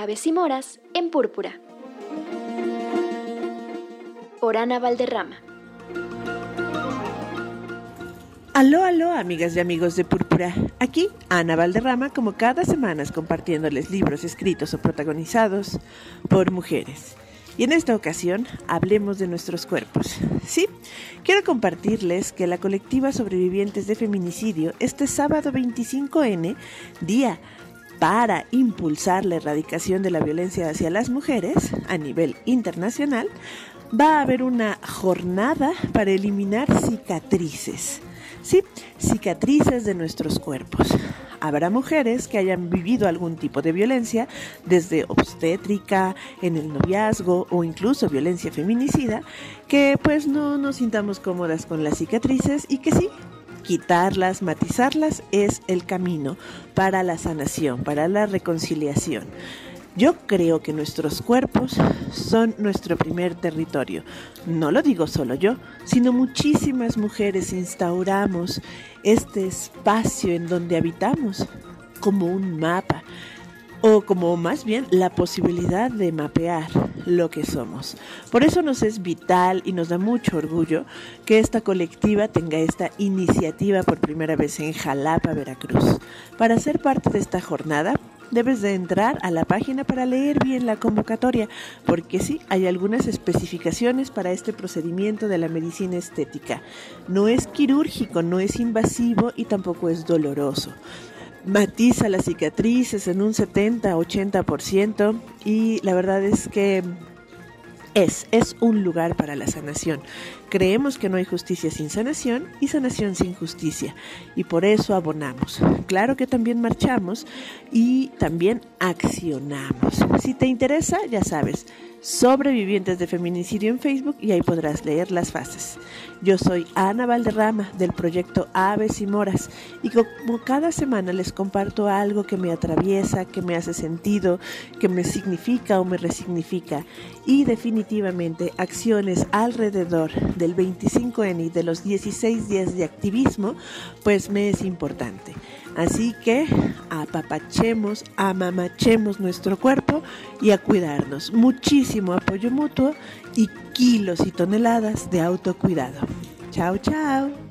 Aves y Moras en Púrpura. Por Ana Valderrama. Aló, aló, amigas y amigos de Púrpura. Aquí Ana Valderrama, como cada semana, compartiéndoles libros escritos o protagonizados por mujeres. Y en esta ocasión hablemos de nuestros cuerpos. Sí, quiero compartirles que la colectiva Sobrevivientes de Feminicidio este sábado 25N, día para impulsar la erradicación de la violencia hacia las mujeres a nivel internacional, va a haber una jornada para eliminar cicatrices. Sí, cicatrices de nuestros cuerpos. Habrá mujeres que hayan vivido algún tipo de violencia, desde obstétrica, en el noviazgo o incluso violencia feminicida, que pues no nos sintamos cómodas con las cicatrices y que sí, quitarlas, matizarlas es el camino para la sanación, para la reconciliación. Yo creo que nuestros cuerpos son nuestro primer territorio. No lo digo solo yo, sino muchísimas mujeres instauramos este espacio en donde habitamos como un mapa o como más bien la posibilidad de mapear lo que somos. Por eso nos es vital y nos da mucho orgullo que esta colectiva tenga esta iniciativa por primera vez en Jalapa, Veracruz. Para ser parte de esta jornada, debes de entrar a la página para leer bien la convocatoria, porque sí, hay algunas especificaciones para este procedimiento de la medicina estética. No es quirúrgico, no es invasivo y tampoco es doloroso. Matiza las cicatrices en un 70-80% y la verdad es que es, es un lugar para la sanación. Creemos que no hay justicia sin sanación y sanación sin justicia. Y por eso abonamos. Claro que también marchamos y también accionamos. Si te interesa, ya sabes, sobrevivientes de feminicidio en Facebook y ahí podrás leer las fases. Yo soy Ana Valderrama del proyecto Aves y Moras y como cada semana les comparto algo que me atraviesa, que me hace sentido, que me significa o me resignifica y definitivamente acciones alrededor del 25N y de los 16 días de activismo, pues me es importante. Así que apapachemos, amamachemos nuestro cuerpo y a cuidarnos. Muchísimo apoyo mutuo y kilos y toneladas de autocuidado. Chao, chao.